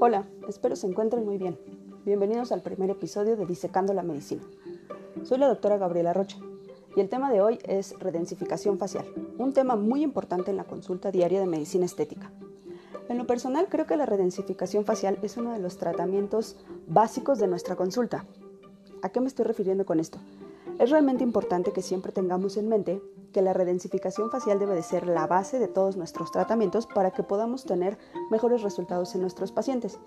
Hola, espero se encuentren muy bien. Bienvenidos al primer episodio de Disecando la Medicina. Soy la doctora Gabriela Rocha y el tema de hoy es redensificación facial, un tema muy importante en la consulta diaria de medicina estética. En lo personal creo que la redensificación facial es uno de los tratamientos básicos de nuestra consulta. ¿A qué me estoy refiriendo con esto? Es realmente importante que siempre tengamos en mente que la redensificación facial debe de ser la base de todos nuestros tratamientos para que podamos tener mejores resultados en nuestros pacientes,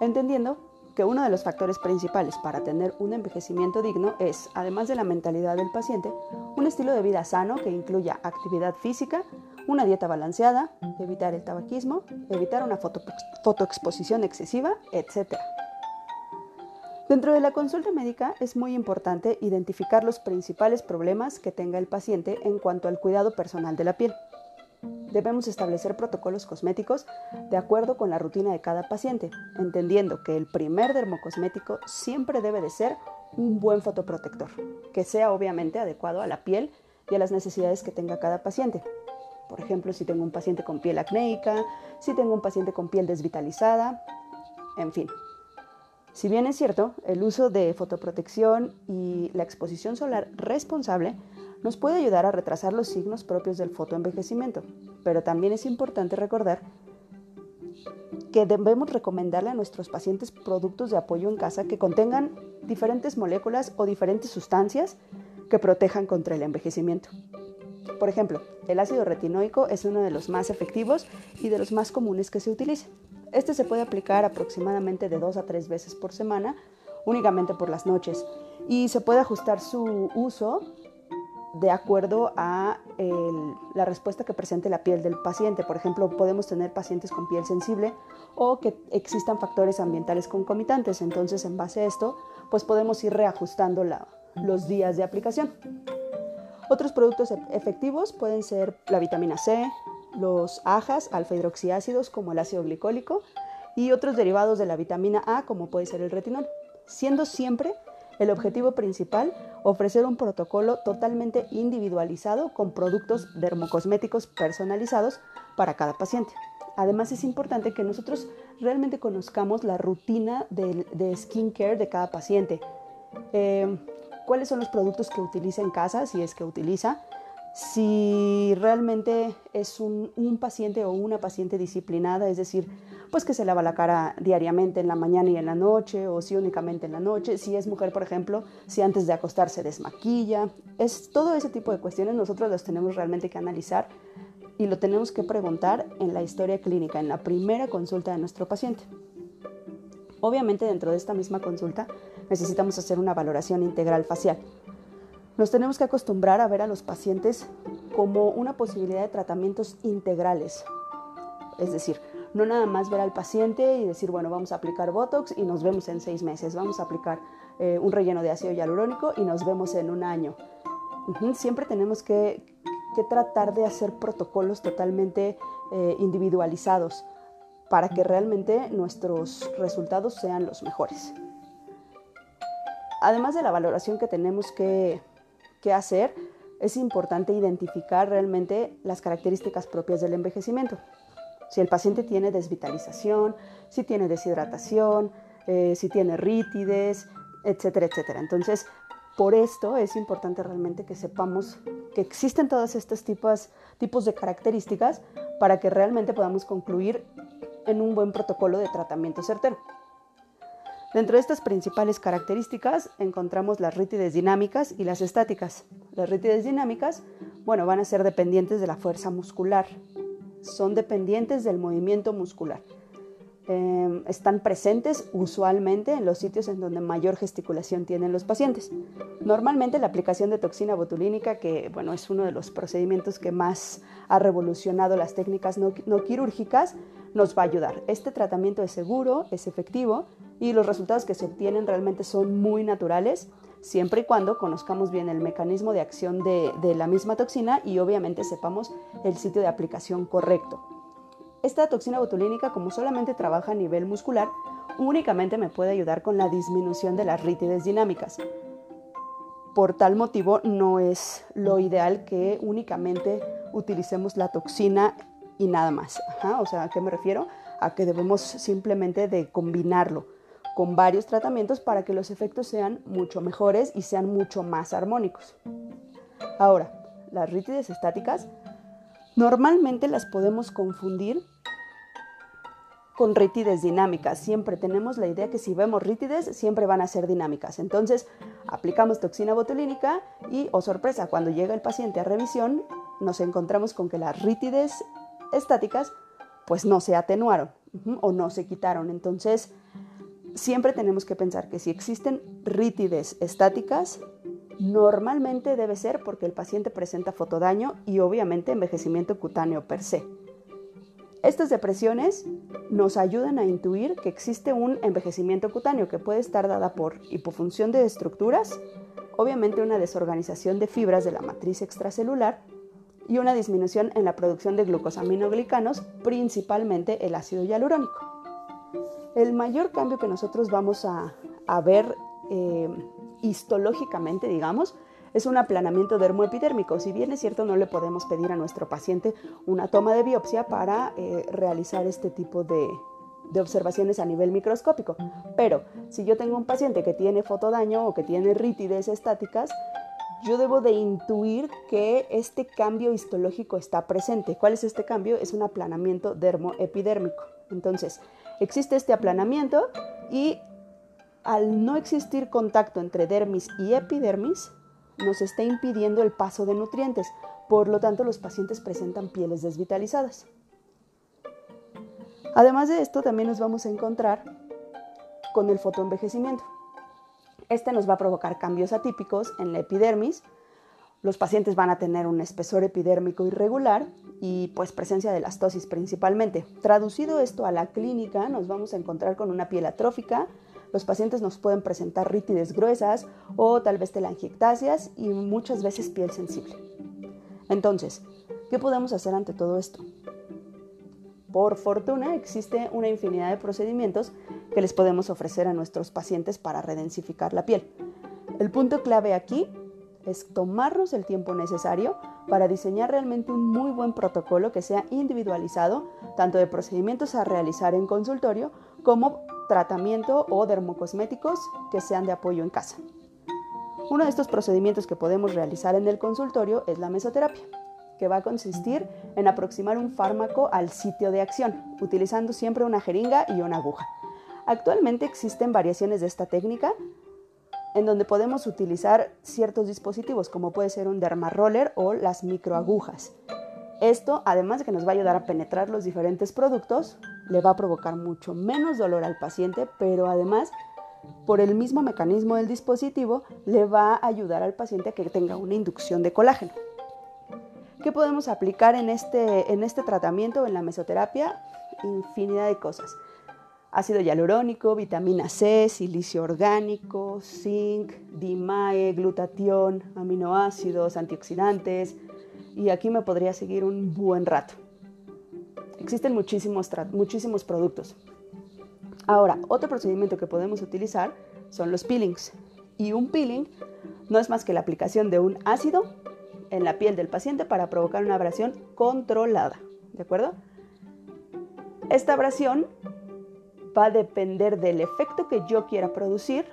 entendiendo que uno de los factores principales para tener un envejecimiento digno es, además de la mentalidad del paciente, un estilo de vida sano que incluya actividad física, una dieta balanceada, evitar el tabaquismo, evitar una fotoexposición excesiva, etc. Dentro de la consulta médica es muy importante identificar los principales problemas que tenga el paciente en cuanto al cuidado personal de la piel. Debemos establecer protocolos cosméticos de acuerdo con la rutina de cada paciente, entendiendo que el primer dermocosmético siempre debe de ser un buen fotoprotector, que sea obviamente adecuado a la piel y a las necesidades que tenga cada paciente. Por ejemplo, si tengo un paciente con piel acnéica, si tengo un paciente con piel desvitalizada, en fin, si bien es cierto, el uso de fotoprotección y la exposición solar responsable nos puede ayudar a retrasar los signos propios del fotoenvejecimiento, pero también es importante recordar que debemos recomendarle a nuestros pacientes productos de apoyo en casa que contengan diferentes moléculas o diferentes sustancias que protejan contra el envejecimiento. Por ejemplo, el ácido retinoico es uno de los más efectivos y de los más comunes que se utilizan. Este se puede aplicar aproximadamente de dos a tres veces por semana, únicamente por las noches, y se puede ajustar su uso de acuerdo a la respuesta que presente la piel del paciente. Por ejemplo, podemos tener pacientes con piel sensible o que existan factores ambientales concomitantes. Entonces, en base a esto, pues podemos ir reajustando los días de aplicación. Otros productos efectivos pueden ser la vitamina C, los ajas, alfa hidroxiácidos como el ácido glicólico y otros derivados de la vitamina A como puede ser el retinol, siendo siempre el objetivo principal ofrecer un protocolo totalmente individualizado con productos dermocosméticos personalizados para cada paciente. Además es importante que nosotros realmente conozcamos la rutina de, de skincare de cada paciente. Eh, cuáles son los productos que utiliza en casa, si es que utiliza, si realmente es un, paciente o una paciente disciplinada, es decir, pues que se lava la cara diariamente en la mañana y en la noche, o si únicamente en la noche, si es mujer, por ejemplo, si antes de acostarse desmaquilla, es todo ese tipo de cuestiones nosotros las tenemos realmente que analizar y lo tenemos que preguntar en la historia clínica, en la primera consulta de nuestro paciente. Obviamente dentro de esta misma consulta necesitamos hacer una valoración integral facial nos tenemos que acostumbrar a ver a los pacientes como una posibilidad de tratamientos integrales. Es decir, no nada más ver al paciente y decir, bueno, vamos a aplicar Botox y nos vemos en seis meses, vamos a aplicar eh, un relleno de ácido hialurónico y nos vemos en un año. Siempre tenemos que, tratar de hacer protocolos totalmente eh, individualizados para que realmente nuestros resultados sean los mejores. Además de la valoración que tenemos que qué hacer, es importante identificar realmente las características propias del envejecimiento. Si el paciente tiene desvitalización, si tiene deshidratación, eh, si tiene rítides, etcétera, etcétera. Entonces, por esto es importante realmente que sepamos que existen todos estos tipos, tipos de características para que realmente podamos concluir en un buen protocolo de tratamiento certero. Dentro de estas principales características encontramos las rítides dinámicas y las estáticas. Las rítides dinámicas, bueno, van a ser dependientes de la fuerza muscular, son dependientes del movimiento muscular. Em, están presentes usualmente en los sitios en donde mayor gesticulación tienen los pacientes. Normalmente la aplicación de toxina botulínica, que bueno, es uno de los procedimientos que más ha revolucionado las técnicas no quirúrgicas, nos va a ayudar. Este tratamiento es seguro, es efectivo y los resultados que se obtienen realmente son muy naturales, siempre y cuando conozcamos bien el mecanismo de acción de, la misma toxina y obviamente sepamos el sitio de aplicación correcto. Esta toxina botulínica, como solamente trabaja a nivel muscular, únicamente me puede ayudar con la disminución de las rítides dinámicas. Por tal motivo, no es lo ideal que únicamente utilicemos la toxina y nada más. o sea, ¿a qué me refiero? A que debemos simplemente de combinarlo con varios tratamientos para que los efectos sean mucho mejores y sean mucho más armónicos. Ahora, las rítides estáticas normalmente las podemos confundir con rítides dinámicas. Siempre tenemos la idea que si vemos rítides, siempre van a ser dinámicas. Entonces, aplicamos toxina botulínica y, oh sorpresa, cuando llega el paciente a revisión, nos encontramos con que las rítides estáticas pues no se atenuaron o no se quitaron. Entonces, siempre tenemos que pensar que si existen rítides estáticas, normalmente debe ser porque el paciente presenta fotodaño y obviamente envejecimiento cutáneo per se. Estas depresiones nos ayudan a intuir que existe un envejecimiento cutáneo que puede estar dada por hipofunción de estructuras, obviamente una desorganización de fibras de la matriz extracelular y una disminución en la producción de glucosaminoglicanos, principalmente el ácido hialurónico. El mayor cambio que nosotros vamos a, ver eh, histológicamente, digamos, es un aplanamiento dermoepidérmico. Si bien es cierto, no le podemos pedir a nuestro paciente una toma de biopsia para eh, realizar este tipo de, de observaciones a nivel microscópico. Pero si yo tengo un paciente que tiene fotodaño o que tiene rítides estáticas, yo debo de intuir que este cambio histológico está presente. ¿Cuál es este cambio? Es un aplanamiento dermoepidérmico. Entonces, existe este aplanamiento y al no existir contacto entre dermis y epidermis, nos está impidiendo el paso de nutrientes. Por lo tanto, los pacientes presentan pieles desvitalizadas. Además de esto, también nos vamos a encontrar con el fotoenvejecimiento. Este nos va a provocar cambios atípicos en la epidermis. Los pacientes van a tener un espesor epidérmico irregular y pues presencia de elastosis principalmente. Traducido esto a la clínica, nos vamos a encontrar con una piel atrófica, los pacientes nos pueden presentar rítides gruesas o tal vez telangiectasias y muchas veces piel sensible. Entonces, ¿qué podemos hacer ante todo esto? Por fortuna existe una infinidad de procedimientos que les podemos ofrecer a nuestros pacientes para redensificar la piel. El punto clave aquí es tomarnos el tiempo necesario para diseñar realmente un muy buen protocolo que sea individualizado, tanto de procedimientos a realizar en consultorio como tratamiento o dermocosméticos que sean de apoyo en casa. Uno de estos procedimientos que podemos realizar en el consultorio es la mesoterapia, que va a consistir en aproximar un fármaco al sitio de acción, utilizando siempre una jeringa y una aguja. Actualmente existen variaciones de esta técnica en donde podemos utilizar ciertos dispositivos como puede ser un dermaroller o las microagujas. Esto, además de que nos va a ayudar a penetrar los diferentes productos, le va a provocar mucho menos dolor al paciente, pero además, por el mismo mecanismo del dispositivo, le va a ayudar al paciente a que tenga una inducción de colágeno. ¿Qué podemos aplicar en este, en este tratamiento, en la mesoterapia? Infinidad de cosas. Ácido hialurónico, vitamina C, silicio orgánico, zinc, DIMAE, glutatión, aminoácidos, antioxidantes, y aquí me podría seguir un buen rato. Existen muchísimos, muchísimos productos. Ahora, otro procedimiento que podemos utilizar son los peelings. Y un peeling no es más que la aplicación de un ácido en la piel del paciente para provocar una abrasión controlada. ¿De acuerdo? Esta abrasión va a depender del efecto que yo quiera producir.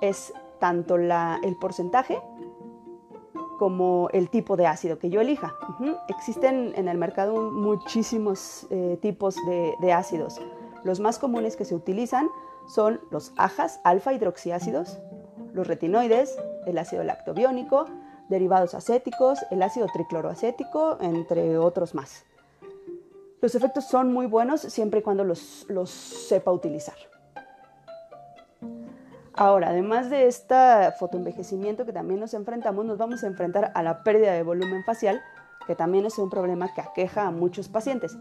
Es tanto el porcentaje como el tipo de ácido que yo elija. Existen en el mercado muchísimos eh, tipos de, ácidos. Los más comunes que se utilizan son los ajas, alfa hidroxiácidos, los retinoides, el ácido lactobiónico, derivados acéticos, el ácido tricloroacético, entre otros más. Los efectos son muy buenos siempre y cuando los sepa utilizar. Ahora, además de este fotoenvejecimiento que también nos enfrentamos, nos vamos a enfrentar a la pérdida de volumen facial, que también es un problema que aqueja a muchos pacientes.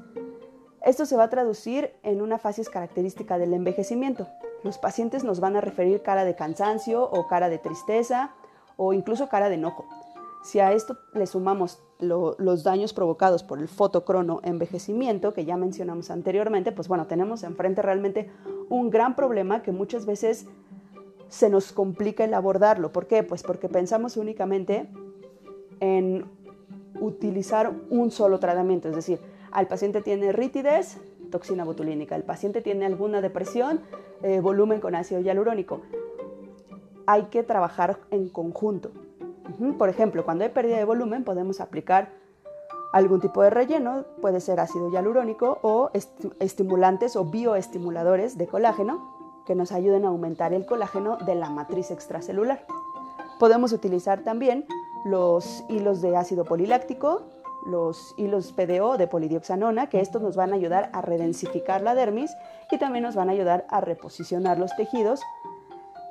Esto se va a traducir en una fase característica del envejecimiento. Los pacientes nos van a referir cara de cansancio o cara de tristeza o incluso cara de enojo. Si a esto le sumamos los daños provocados por el fotocrono envejecimiento que ya mencionamos anteriormente, pues bueno, tenemos enfrente realmente un gran problema que muchas veces se nos complica el abordarlo. ¿Por qué? Pues porque pensamos únicamente en utilizar un solo tratamiento, es decir, el paciente tiene ritidez, toxina botulínica. El paciente tiene alguna depresión, eh, volumen con ácido hialurónico. Hay que trabajar en conjunto. Por ejemplo, cuando hay pérdida de volumen podemos aplicar algún tipo de relleno, puede ser ácido hialurónico o estimulantes o bioestimuladores de colágeno que nos ayuden a aumentar el colágeno de la matriz extracelular. Podemos utilizar también los hilos de ácido poliláctico, los hilos PDO de polidioxanona, que estos nos van a ayudar a redensificar la dermis y también nos van a ayudar a reposicionar los tejidos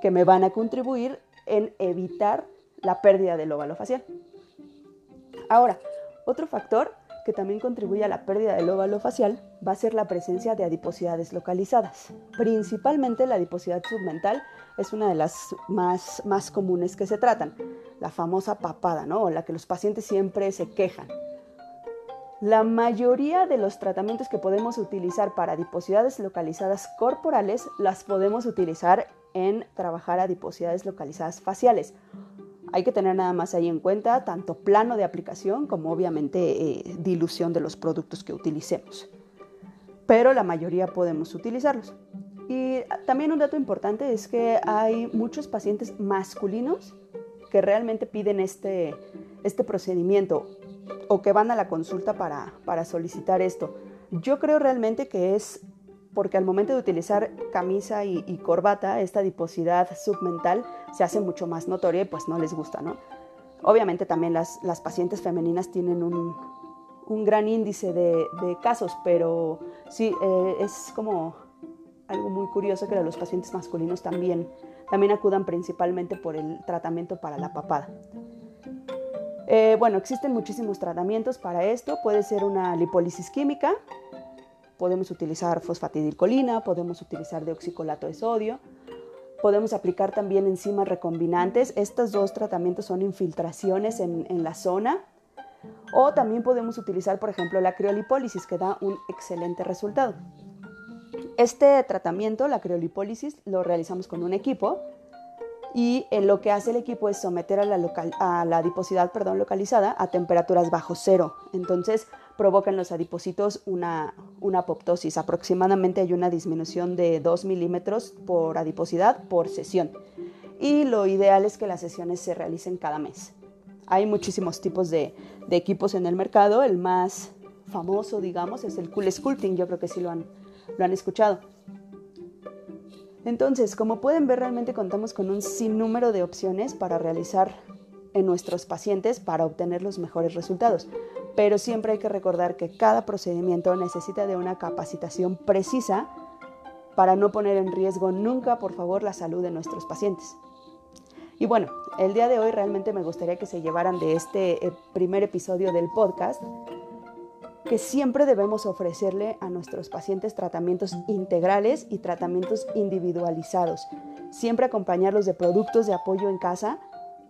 que me van a contribuir en evitar la pérdida del óvalo facial. Ahora, otro factor que también contribuye a la pérdida del óvalo facial va a ser la presencia de adiposidades localizadas. Principalmente la adiposidad submental es una de las más, más comunes que se tratan, la famosa papada, ¿no? O la que los pacientes siempre se quejan. La mayoría de los tratamientos que podemos utilizar para adiposidades localizadas corporales las podemos utilizar en trabajar adiposidades localizadas faciales. Hay que tener nada más ahí en cuenta tanto plano de aplicación como obviamente eh, dilución de los productos que utilicemos. Pero la mayoría podemos utilizarlos. Y también un dato importante es que hay muchos pacientes masculinos que realmente piden este, este procedimiento o que van a la consulta para, para solicitar esto. Yo creo realmente que es porque al momento de utilizar camisa y, corbata, esta adiposidad submental se hace mucho más notoria y pues no les gusta, ¿no? Obviamente también las, las pacientes femeninas tienen un, un gran índice de, de, casos, pero sí, eh, es como algo muy curioso que los pacientes masculinos también, también acudan principalmente por el tratamiento para la papada. Eh, bueno, existen muchísimos tratamientos para esto. Puede ser una lipólisis química, podemos utilizar fosfatidilcolina, podemos utilizar deoxicolato de sodio, podemos aplicar también enzimas recombinantes. Estos dos tratamientos son infiltraciones en, en la zona. O también podemos utilizar, por ejemplo, la criolipólisis, que da un excelente resultado. Este tratamiento, la criolipólisis, lo realizamos con un equipo y lo que hace el equipo es someter a la, a la adiposidad perdón, localizada a temperaturas bajo cero. Entonces provocan los adipocitos una, una apoptosis. Aproximadamente hay una disminución de 2 milímetros por adiposidad por sesión. Y lo ideal es que las sesiones se realicen cada mes. Hay muchísimos tipos de, de equipos en el mercado. El más famoso, digamos, es el Cool Sculpting. Yo creo que sí lo han, lo han escuchado. Entonces, como pueden ver, realmente contamos con un sinnúmero de opciones para realizar en nuestros pacientes para obtener los mejores resultados. Pero siempre hay que recordar que cada procedimiento necesita de una capacitación precisa para no poner en riesgo nunca, por favor, la salud de nuestros pacientes. Y bueno, el día de hoy realmente me gustaría que se llevaran de este eh, primer episodio del podcast que siempre debemos ofrecerle a nuestros pacientes tratamientos integrales y tratamientos individualizados. Siempre acompañarlos de productos de apoyo en casa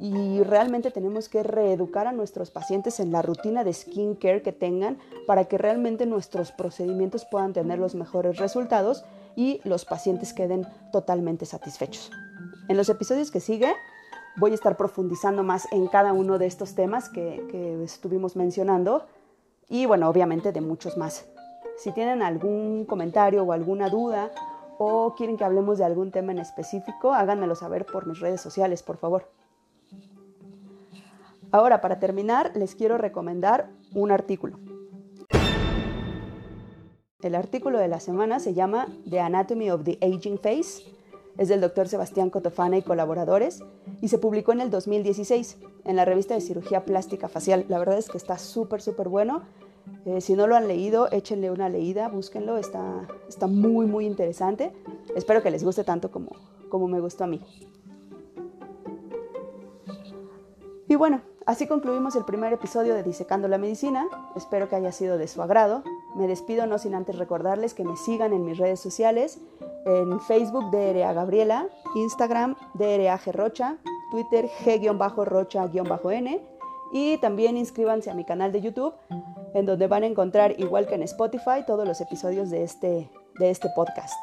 y realmente tenemos que reeducar a nuestros pacientes en la rutina de skincare que tengan para que realmente nuestros procedimientos puedan tener los mejores resultados y los pacientes queden totalmente satisfechos. En los episodios que sigue voy a estar profundizando más en cada uno de estos temas que, que estuvimos mencionando y bueno, obviamente de muchos más. Si tienen algún comentario o alguna duda o quieren que hablemos de algún tema en específico, háganmelo saber por mis redes sociales, por favor. Ahora, para terminar, les quiero recomendar un artículo. El artículo de la semana se llama The Anatomy of the Aging Face es del doctor Sebastián Cotofana y colaboradores y se publicó en el 2016 en la revista de cirugía plástica facial. La verdad es que está súper, súper bueno. Eh, si no lo han leído, échenle una leída, búsquenlo, está, está muy, muy interesante. Espero que les guste tanto como, como me gustó a mí. Y bueno, así concluimos el primer episodio de Disecando la Medicina. Espero que haya sido de su agrado. Me despido no sin antes recordarles que me sigan en mis redes sociales en Facebook DRA Gabriela, Instagram DRA Rocha, Twitter G-Rocha-N y también inscríbanse a mi canal de YouTube en donde van a encontrar, igual que en Spotify, todos los episodios de este, de este podcast.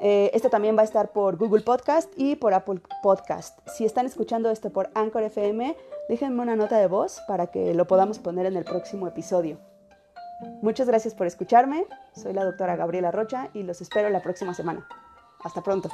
Eh, este también va a estar por Google Podcast y por Apple Podcast. Si están escuchando esto por Anchor FM, déjenme una nota de voz para que lo podamos poner en el próximo episodio. Muchas gracias por escucharme. Soy la doctora Gabriela Rocha y los espero la próxima semana. Hasta pronto.